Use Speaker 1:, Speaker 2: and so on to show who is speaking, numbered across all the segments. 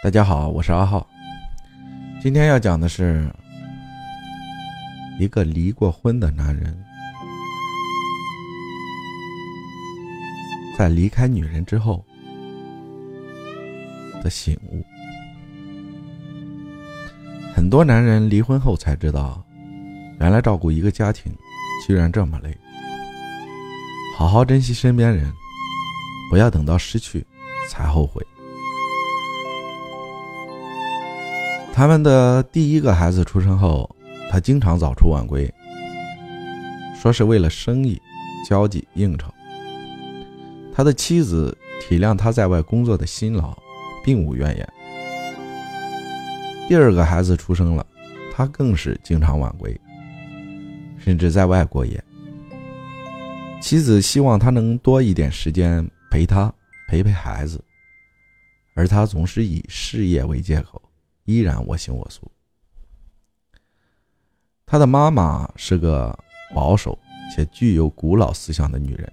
Speaker 1: 大家好，我是阿浩。今天要讲的是一个离过婚的男人，在离开女人之后的醒悟。很多男人离婚后才知道，原来照顾一个家庭居然这么累。好好珍惜身边人，不要等到失去才后悔。他们的第一个孩子出生后，他经常早出晚归，说是为了生意、交际、应酬。他的妻子体谅他在外工作的辛劳，并无怨言。第二个孩子出生了，他更是经常晚归，甚至在外过夜。妻子希望他能多一点时间陪他，陪陪孩子，而他总是以事业为借口。依然我行我素。他的妈妈是个保守且具有古老思想的女人。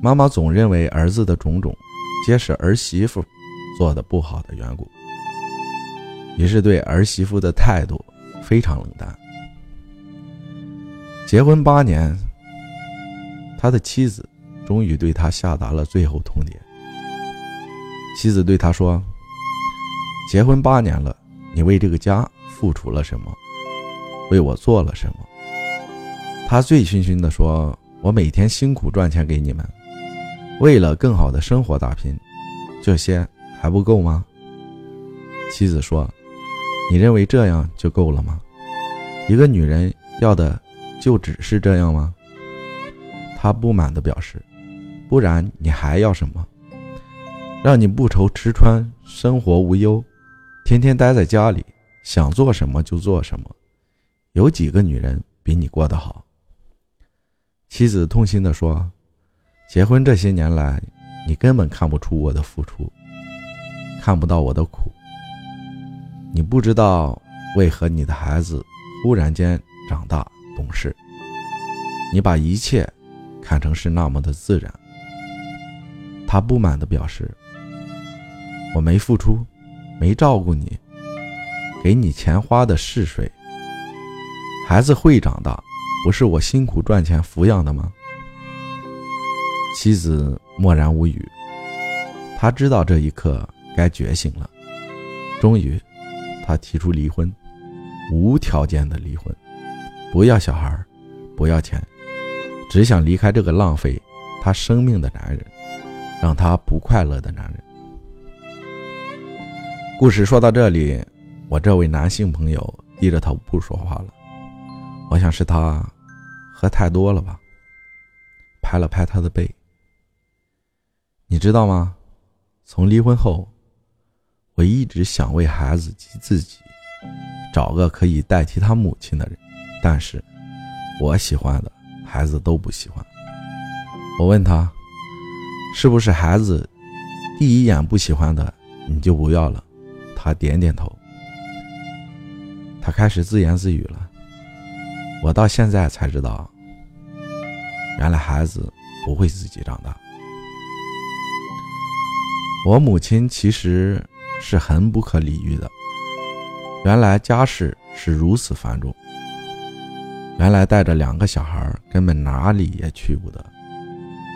Speaker 1: 妈妈总认为儿子的种种皆是儿媳妇做的不好的缘故，于是对儿媳妇的态度非常冷淡。结婚八年，他的妻子终于对他下达了最后通牒。妻子对他说。结婚八年了，你为这个家付出了什么？为我做了什么？他醉醺醺地说：“我每天辛苦赚钱给你们，为了更好的生活打拼，这些还不够吗？”妻子说：“你认为这样就够了吗？一个女人要的就只是这样吗？”他不满地表示：“不然你还要什么？让你不愁吃穿，生活无忧。”天天待在家里，想做什么就做什么，有几个女人比你过得好？妻子痛心地说：“结婚这些年来，你根本看不出我的付出，看不到我的苦。你不知道为何你的孩子忽然间长大懂事，你把一切看成是那么的自然。”他不满地表示：“我没付出。”没照顾你，给你钱花的是谁？孩子会长大，不是我辛苦赚钱抚养的吗？妻子默然无语。他知道这一刻该觉醒了。终于，他提出离婚，无条件的离婚，不要小孩，不要钱，只想离开这个浪费他生命的男人，让他不快乐的男人。故事说到这里，我这位男性朋友低着头不说话了。我想是他喝太多了吧。拍了拍他的背。你知道吗？从离婚后，我一直想为孩子及自己找个可以代替他母亲的人，但是我喜欢的孩子都不喜欢。我问他，是不是孩子第一眼不喜欢的你就不要了？他点点头，他开始自言自语了。我到现在才知道，原来孩子不会自己长大。我母亲其实是很不可理喻的。原来家事是如此繁重，原来带着两个小孩根本哪里也去不得，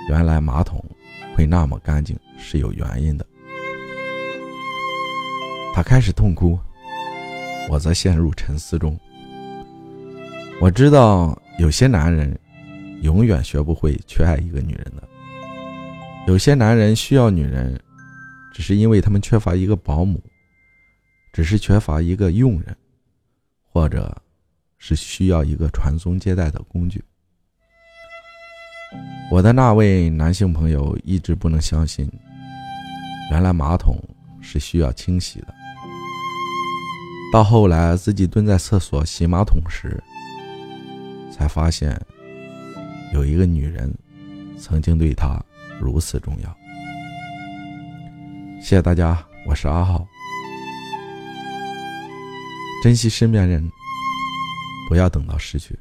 Speaker 1: 原来马桶会那么干净是有原因的。他开始痛哭，我则陷入沉思中。我知道有些男人永远学不会去爱一个女人的，有些男人需要女人，只是因为他们缺乏一个保姆，只是缺乏一个佣人，或者是需要一个传宗接代的工具。我的那位男性朋友一直不能相信，原来马桶是需要清洗的。到后来，自己蹲在厕所洗马桶时，才发现有一个女人曾经对他如此重要。谢谢大家，我是阿浩。珍惜身边人，不要等到失去。